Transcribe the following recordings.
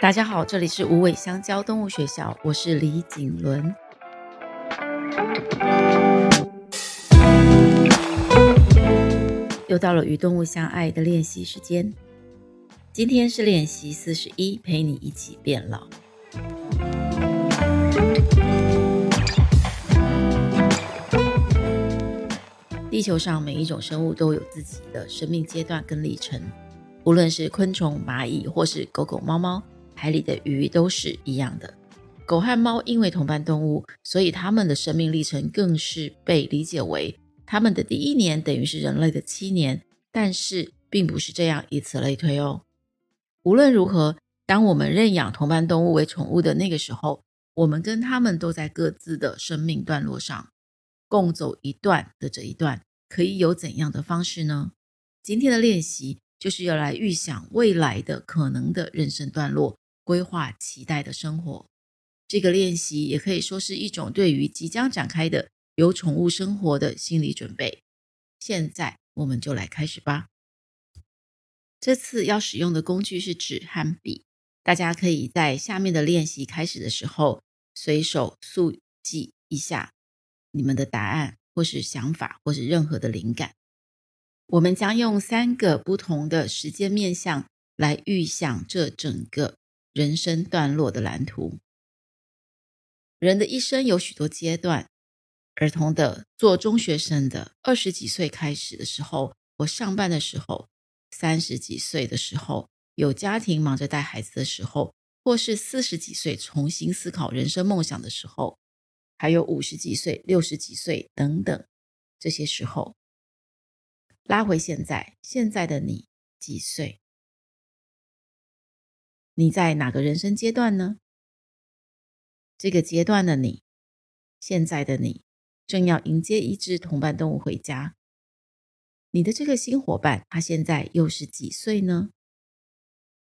大家好，这里是无尾香蕉动物学校，我是李景伦。又到了与动物相爱的练习时间，今天是练习四十一，陪你一起变老。地球上每一种生物都有自己的生命阶段跟历程，无论是昆虫、蚂蚁，或是狗狗、猫猫。海里的鱼都是一样的。狗和猫因为同伴动物，所以它们的生命历程更是被理解为它们的第一年等于是人类的七年。但是并不是这样，以此类推哦。无论如何，当我们认养同伴动物为宠物的那个时候，我们跟它们都在各自的生命段落上共走一段的这一段，可以有怎样的方式呢？今天的练习就是要来预想未来的可能的人生段落。规划期待的生活，这个练习也可以说是一种对于即将展开的有宠物生活的心理准备。现在我们就来开始吧。这次要使用的工具是纸和笔，大家可以在下面的练习开始的时候，随手速记一下你们的答案，或是想法，或是任何的灵感。我们将用三个不同的时间面向来预想这整个。人生段落的蓝图。人的一生有许多阶段，儿童的、做中学生的、二十几岁开始的时候，我上班的时候，三十几岁的时候，有家庭忙着带孩子的时候，或是四十几岁重新思考人生梦想的时候，还有五十几岁、六十几岁等等这些时候。拉回现在，现在的你几岁？你在哪个人生阶段呢？这个阶段的你，现在的你，正要迎接一只同伴动物回家。你的这个新伙伴，他现在又是几岁呢？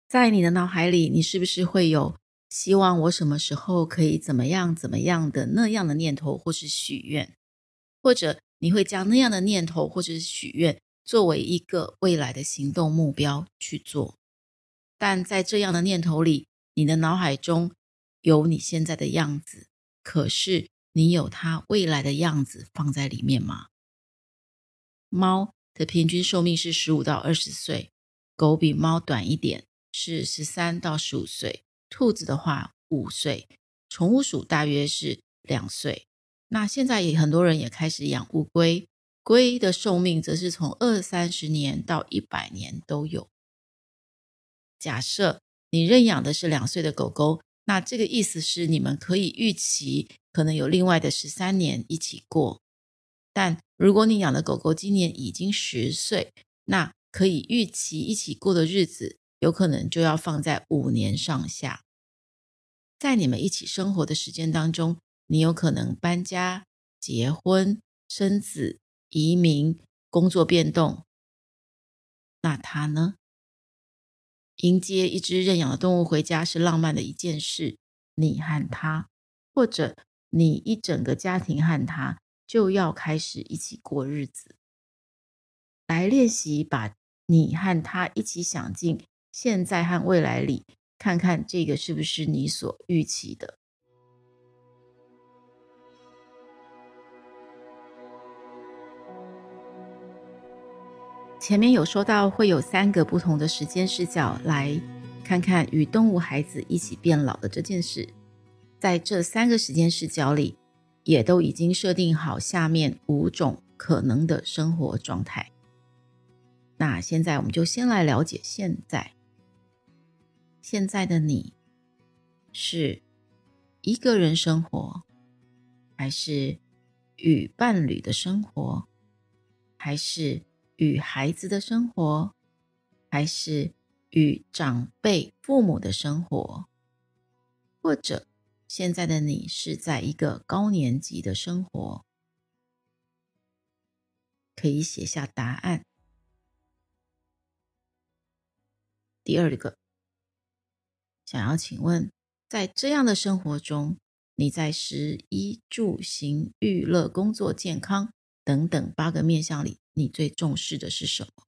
在你的脑海里，你是不是会有希望我什么时候可以怎么样怎么样的那样的念头，或是许愿？或者你会将那样的念头或者是许愿作为一个未来的行动目标去做？但在这样的念头里，你的脑海中有你现在的样子，可是你有它未来的样子放在里面吗？猫的平均寿命是十五到二十岁，狗比猫短一点，是十三到十五岁，兔子的话五岁，宠物鼠大约是两岁。那现在也很多人也开始养乌龟，龟的寿命则是从二三十年到一百年都有。假设你认养的是两岁的狗狗，那这个意思是你们可以预期可能有另外的十三年一起过。但如果你养的狗狗今年已经十岁，那可以预期一起过的日子有可能就要放在五年上下。在你们一起生活的时间当中，你有可能搬家、结婚、生子、移民、工作变动。那它呢？迎接一只认养的动物回家是浪漫的一件事，你和他，或者你一整个家庭和他，就要开始一起过日子。来练习，把你和他一起想进现在和未来里，看看这个是不是你所预期的。前面有说到会有三个不同的时间视角，来看看与动物孩子一起变老的这件事。在这三个时间视角里，也都已经设定好下面五种可能的生活状态。那现在我们就先来了解现在。现在的你是一个人生活，还是与伴侣的生活，还是与孩子的生活，还是与长辈、父母的生活，或者现在的你是在一个高年级的生活，可以写下答案。第二个，想要请问，在这样的生活中，你在食衣住行、娱乐、工作、健康等等八个面向里，你最重视的是什么？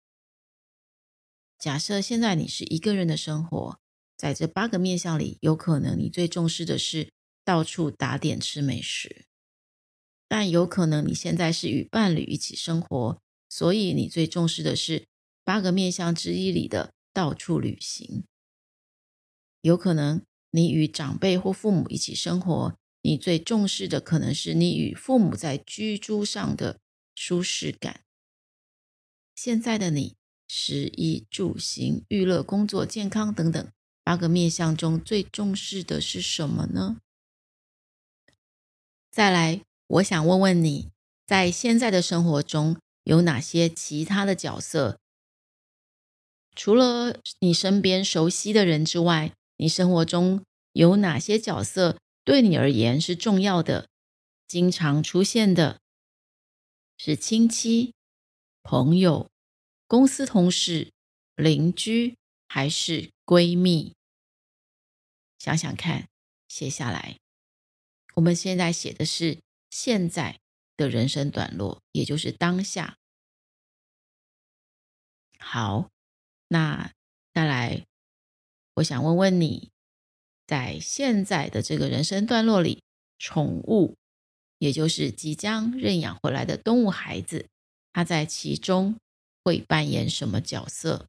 假设现在你是一个人的生活，在这八个面相里，有可能你最重视的是到处打点吃美食，但有可能你现在是与伴侣一起生活，所以你最重视的是八个面相之一里的到处旅行。有可能你与长辈或父母一起生活，你最重视的可能是你与父母在居住上的舒适感。现在的你，食衣住行、娱乐、工作、健康等等。八个面向中最重视的是什么呢？再来，我想问问你，在现在的生活中有哪些其他的角色？除了你身边熟悉的人之外，你生活中有哪些角色对你而言是重要的、经常出现的？是亲戚、朋友、公司同事、邻居，还是闺蜜？想想看，写下来。我们现在写的是现在的人生段落，也就是当下。好，那再来，我想问问你，在现在的这个人生段落里，宠物，也就是即将认养回来的动物孩子，他在其中会扮演什么角色？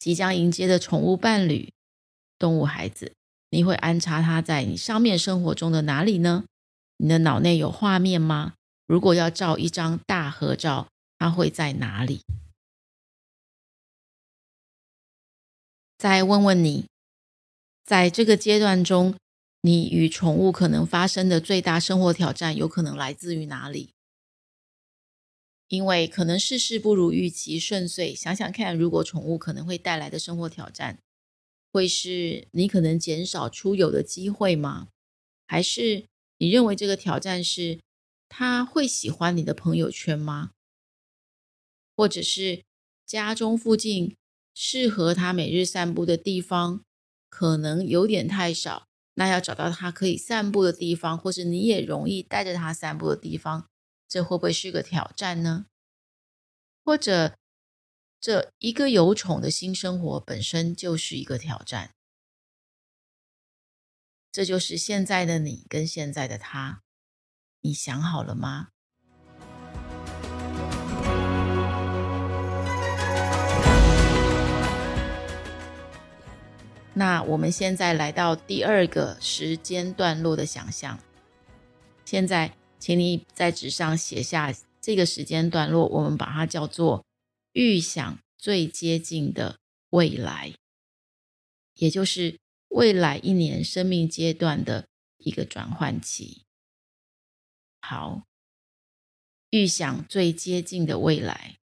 即将迎接的宠物伴侣。动物孩子，你会安插他在你上面生活中的哪里呢？你的脑内有画面吗？如果要照一张大合照，他会在哪里？再问问你，在这个阶段中，你与宠物可能发生的最大生活挑战，有可能来自于哪里？因为可能事事不如预期顺遂。想想看，如果宠物可能会带来的生活挑战。会是你可能减少出游的机会吗？还是你认为这个挑战是他会喜欢你的朋友圈吗？或者是家中附近适合他每日散步的地方可能有点太少，那要找到他可以散步的地方，或是你也容易带着他散步的地方，这会不会是个挑战呢？或者？这一个有宠的新生活本身就是一个挑战。这就是现在的你跟现在的他，你想好了吗？那我们现在来到第二个时间段落的想象。现在，请你在纸上写下这个时间段落，我们把它叫做。预想最接近的未来，也就是未来一年生命阶段的一个转换期。好，预想最接近的未来，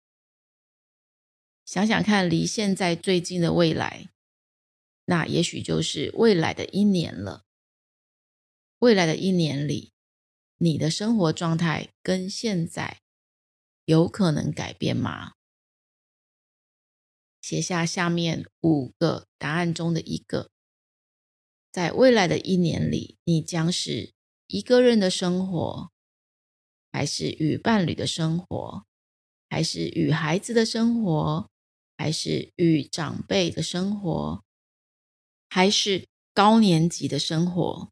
想想看，离现在最近的未来，那也许就是未来的一年了。未来的一年里，你的生活状态跟现在有可能改变吗？写下下面五个答案中的一个，在未来的一年里，你将是一个人的生活，还是与伴侣的生活，还是与孩子的生活，还是与长辈的生活，还是高年级的生活？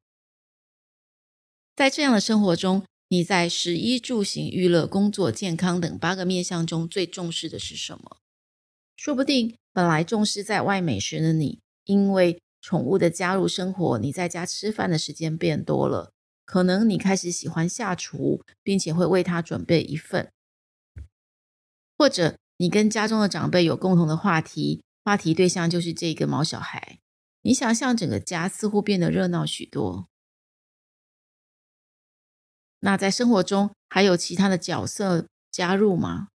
在这样的生活中，你在食衣住行、娱乐、工作、健康等八个面向中最重视的是什么？说不定本来重视在外美食的你，因为宠物的加入生活，你在家吃饭的时间变多了。可能你开始喜欢下厨，并且会为它准备一份。或者你跟家中的长辈有共同的话题，话题对象就是这个毛小孩。你想象整个家似乎变得热闹许多。那在生活中还有其他的角色加入吗？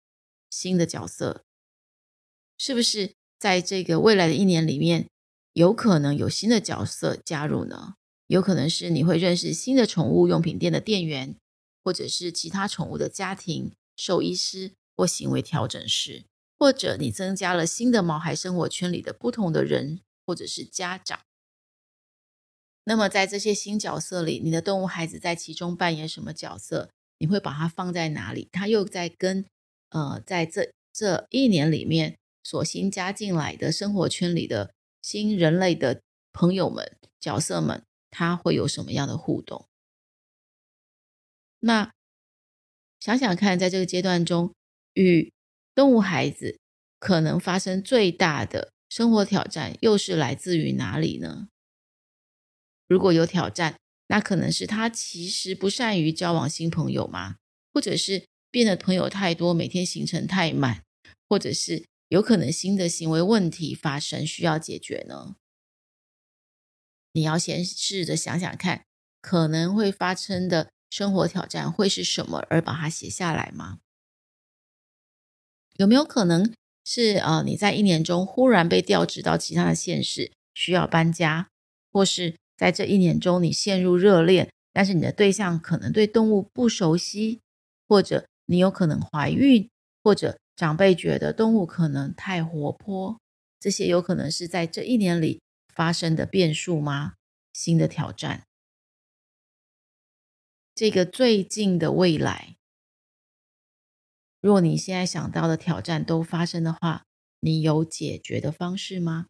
新的角色？是不是在这个未来的一年里面，有可能有新的角色加入呢？有可能是你会认识新的宠物用品店的店员，或者是其他宠物的家庭兽医师或行为调整师，或者你增加了新的毛孩生活圈里的不同的人，或者是家长。那么在这些新角色里，你的动物孩子在其中扮演什么角色？你会把它放在哪里？它又在跟呃，在这这一年里面。所新加进来的生活圈里的新人类的朋友们、角色们，他会有什么样的互动？那想想看，在这个阶段中，与动物孩子可能发生最大的生活挑战，又是来自于哪里呢？如果有挑战，那可能是他其实不善于交往新朋友吗？或者是变得朋友太多，每天行程太满，或者是有可能新的行为问题发生需要解决呢？你要先试着想想看，可能会发生的生活挑战会是什么，而把它写下来吗？有没有可能是呃你在一年中忽然被调职到其他的县市，需要搬家，或是在这一年中你陷入热恋，但是你的对象可能对动物不熟悉？或者你有可能怀孕，或者长辈觉得动物可能太活泼，这些有可能是在这一年里发生的变数吗？新的挑战。这个最近的未来，若你现在想到的挑战都发生的话，你有解决的方式吗？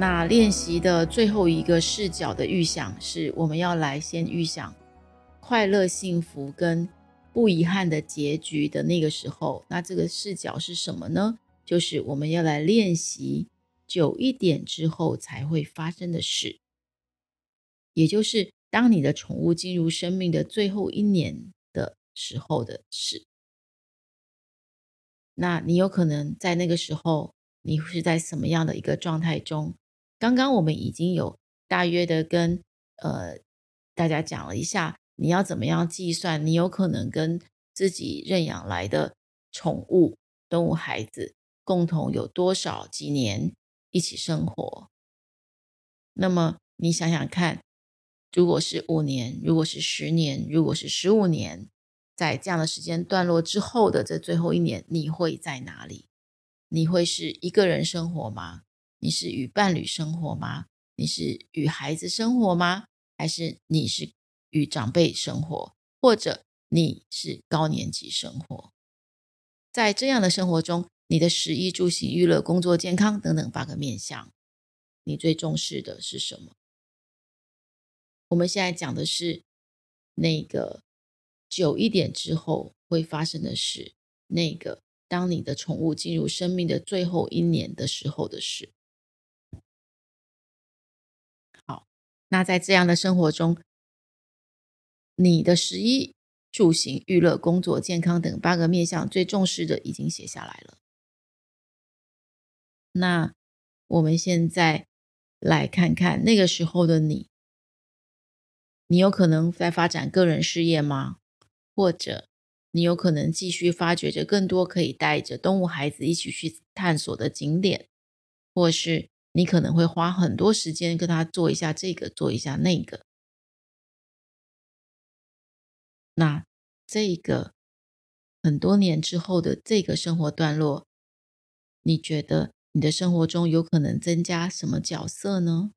那练习的最后一个视角的预想是，我们要来先预想快乐、幸福跟不遗憾的结局的那个时候。那这个视角是什么呢？就是我们要来练习久一点之后才会发生的事，也就是当你的宠物进入生命的最后一年的时候的事。那你有可能在那个时候，你是在什么样的一个状态中？刚刚我们已经有大约的跟呃大家讲了一下，你要怎么样计算你有可能跟自己认养来的宠物动物孩子共同有多少几年一起生活。那么你想想看，如果是五年，如果是十年，如果是十五年，在这样的时间段落之后的这最后一年，你会在哪里？你会是一个人生活吗？你是与伴侣生活吗？你是与孩子生活吗？还是你是与长辈生活，或者你是高年级生活？在这样的生活中，你的食衣住行娱乐、工作、健康等等八个面向，你最重视的是什么？我们现在讲的是那个久一点之后会发生的事，那个当你的宠物进入生命的最后一年的时候的事。那在这样的生活中，你的食衣住行、娱乐、工作、健康等八个面向最重视的已经写下来了。那我们现在来看看那个时候的你，你有可能在发展个人事业吗？或者你有可能继续发掘着更多可以带着动物孩子一起去探索的景点，或是？你可能会花很多时间跟他做一下这个，做一下那个。那这个很多年之后的这个生活段落，你觉得你的生活中有可能增加什么角色呢？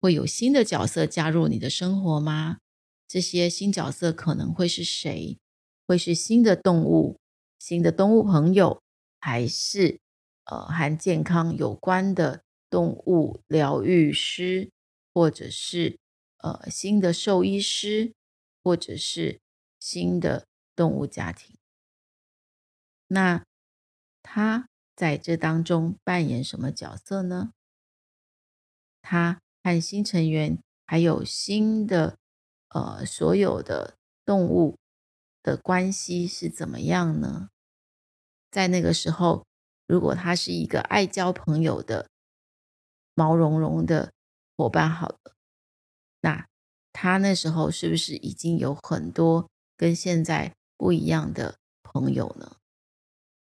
会有新的角色加入你的生活吗？这些新角色可能会是谁？会是新的动物、新的动物朋友，还是？呃，和健康有关的动物疗愈师，或者是呃新的兽医师，或者是新的动物家庭，那他在这当中扮演什么角色呢？他和新成员还有新的呃所有的动物的关系是怎么样呢？在那个时候。如果他是一个爱交朋友的毛茸茸的伙伴，好了，那他那时候是不是已经有很多跟现在不一样的朋友呢？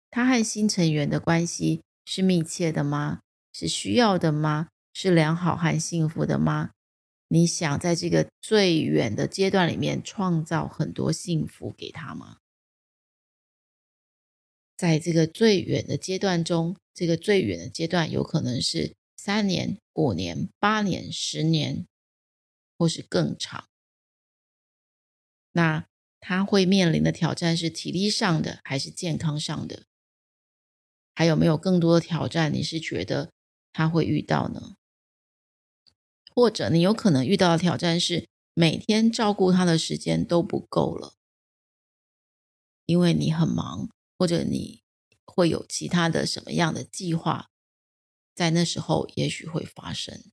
他和新成员的关系是密切的吗？是需要的吗？是良好和幸福的吗？你想在这个最远的阶段里面创造很多幸福给他吗？在这个最远的阶段中，这个最远的阶段有可能是三年、五年、八年、十年，或是更长。那他会面临的挑战是体力上的还是健康上的？还有没有更多的挑战？你是觉得他会遇到呢？或者你有可能遇到的挑战是每天照顾他的时间都不够了，因为你很忙，或者你会有其他的什么样的计划，在那时候也许会发生。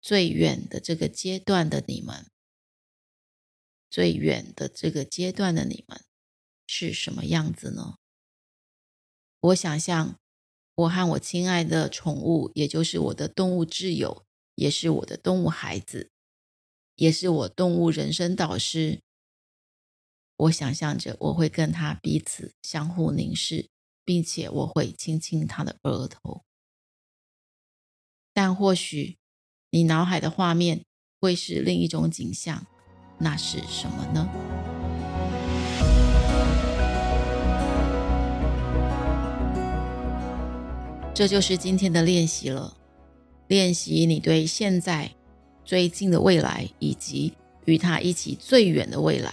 最远的这个阶段的你们，最远的这个阶段的你们是什么样子呢？我想象我和我亲爱的宠物，也就是我的动物挚友，也是我的动物孩子，也是我动物人生导师。我想象着我会跟他彼此相互凝视，并且我会亲亲他的额头，但或许。你脑海的画面会是另一种景象，那是什么呢？这就是今天的练习了。练习你对现在最近的未来，以及与他一起最远的未来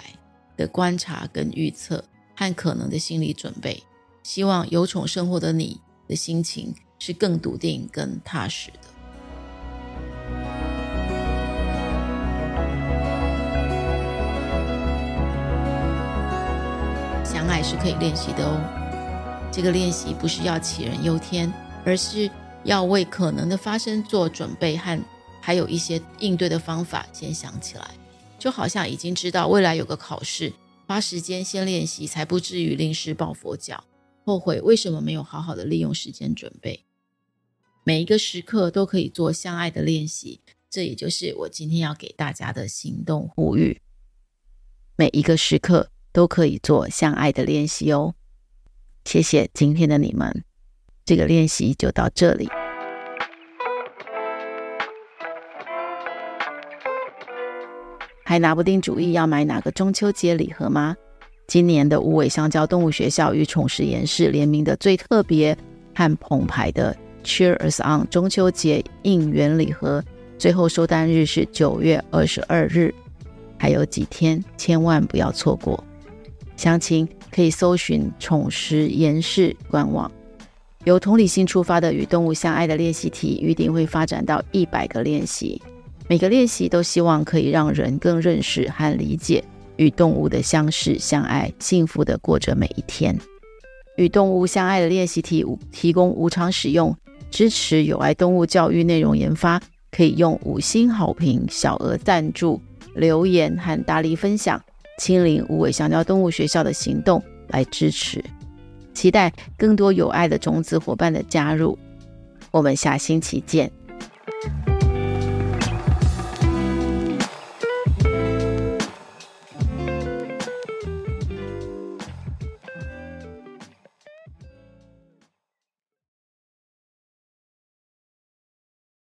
的观察跟预测和可能的心理准备。希望有宠生活的你的心情是更笃定、更踏实的。相爱是可以练习的哦。这个练习不是要杞人忧天，而是要为可能的发生做准备和还有一些应对的方法先想起来。就好像已经知道未来有个考试，花时间先练习，才不至于临时抱佛脚，后悔为什么没有好好的利用时间准备。每一个时刻都可以做相爱的练习，这也就是我今天要给大家的行动呼吁。每一个时刻。都可以做相爱的练习哦。谢谢今天的你们，这个练习就到这里。还拿不定主意要买哪个中秋节礼盒吗？今年的无尾香蕉动物学校与宠食研室联名的最特别和澎湃的 Cheer Us On 中秋节应援礼盒，最后收单日是九月二十二日，还有几天，千万不要错过。详情可以搜寻宠食研室官网。由同理心出发的与动物相爱的练习题，预定会发展到一百个练习。每个练习都希望可以让人更认识和理解与动物的相识相爱，幸福地过着每一天。与动物相爱的练习题提供无偿使用，支持有爱动物教育内容研发，可以用五星好评、小额赞助、留言和大力分享。亲临无尾香蕉动物学校的行动来支持，期待更多有爱的种子伙伴的加入。我们下星期见。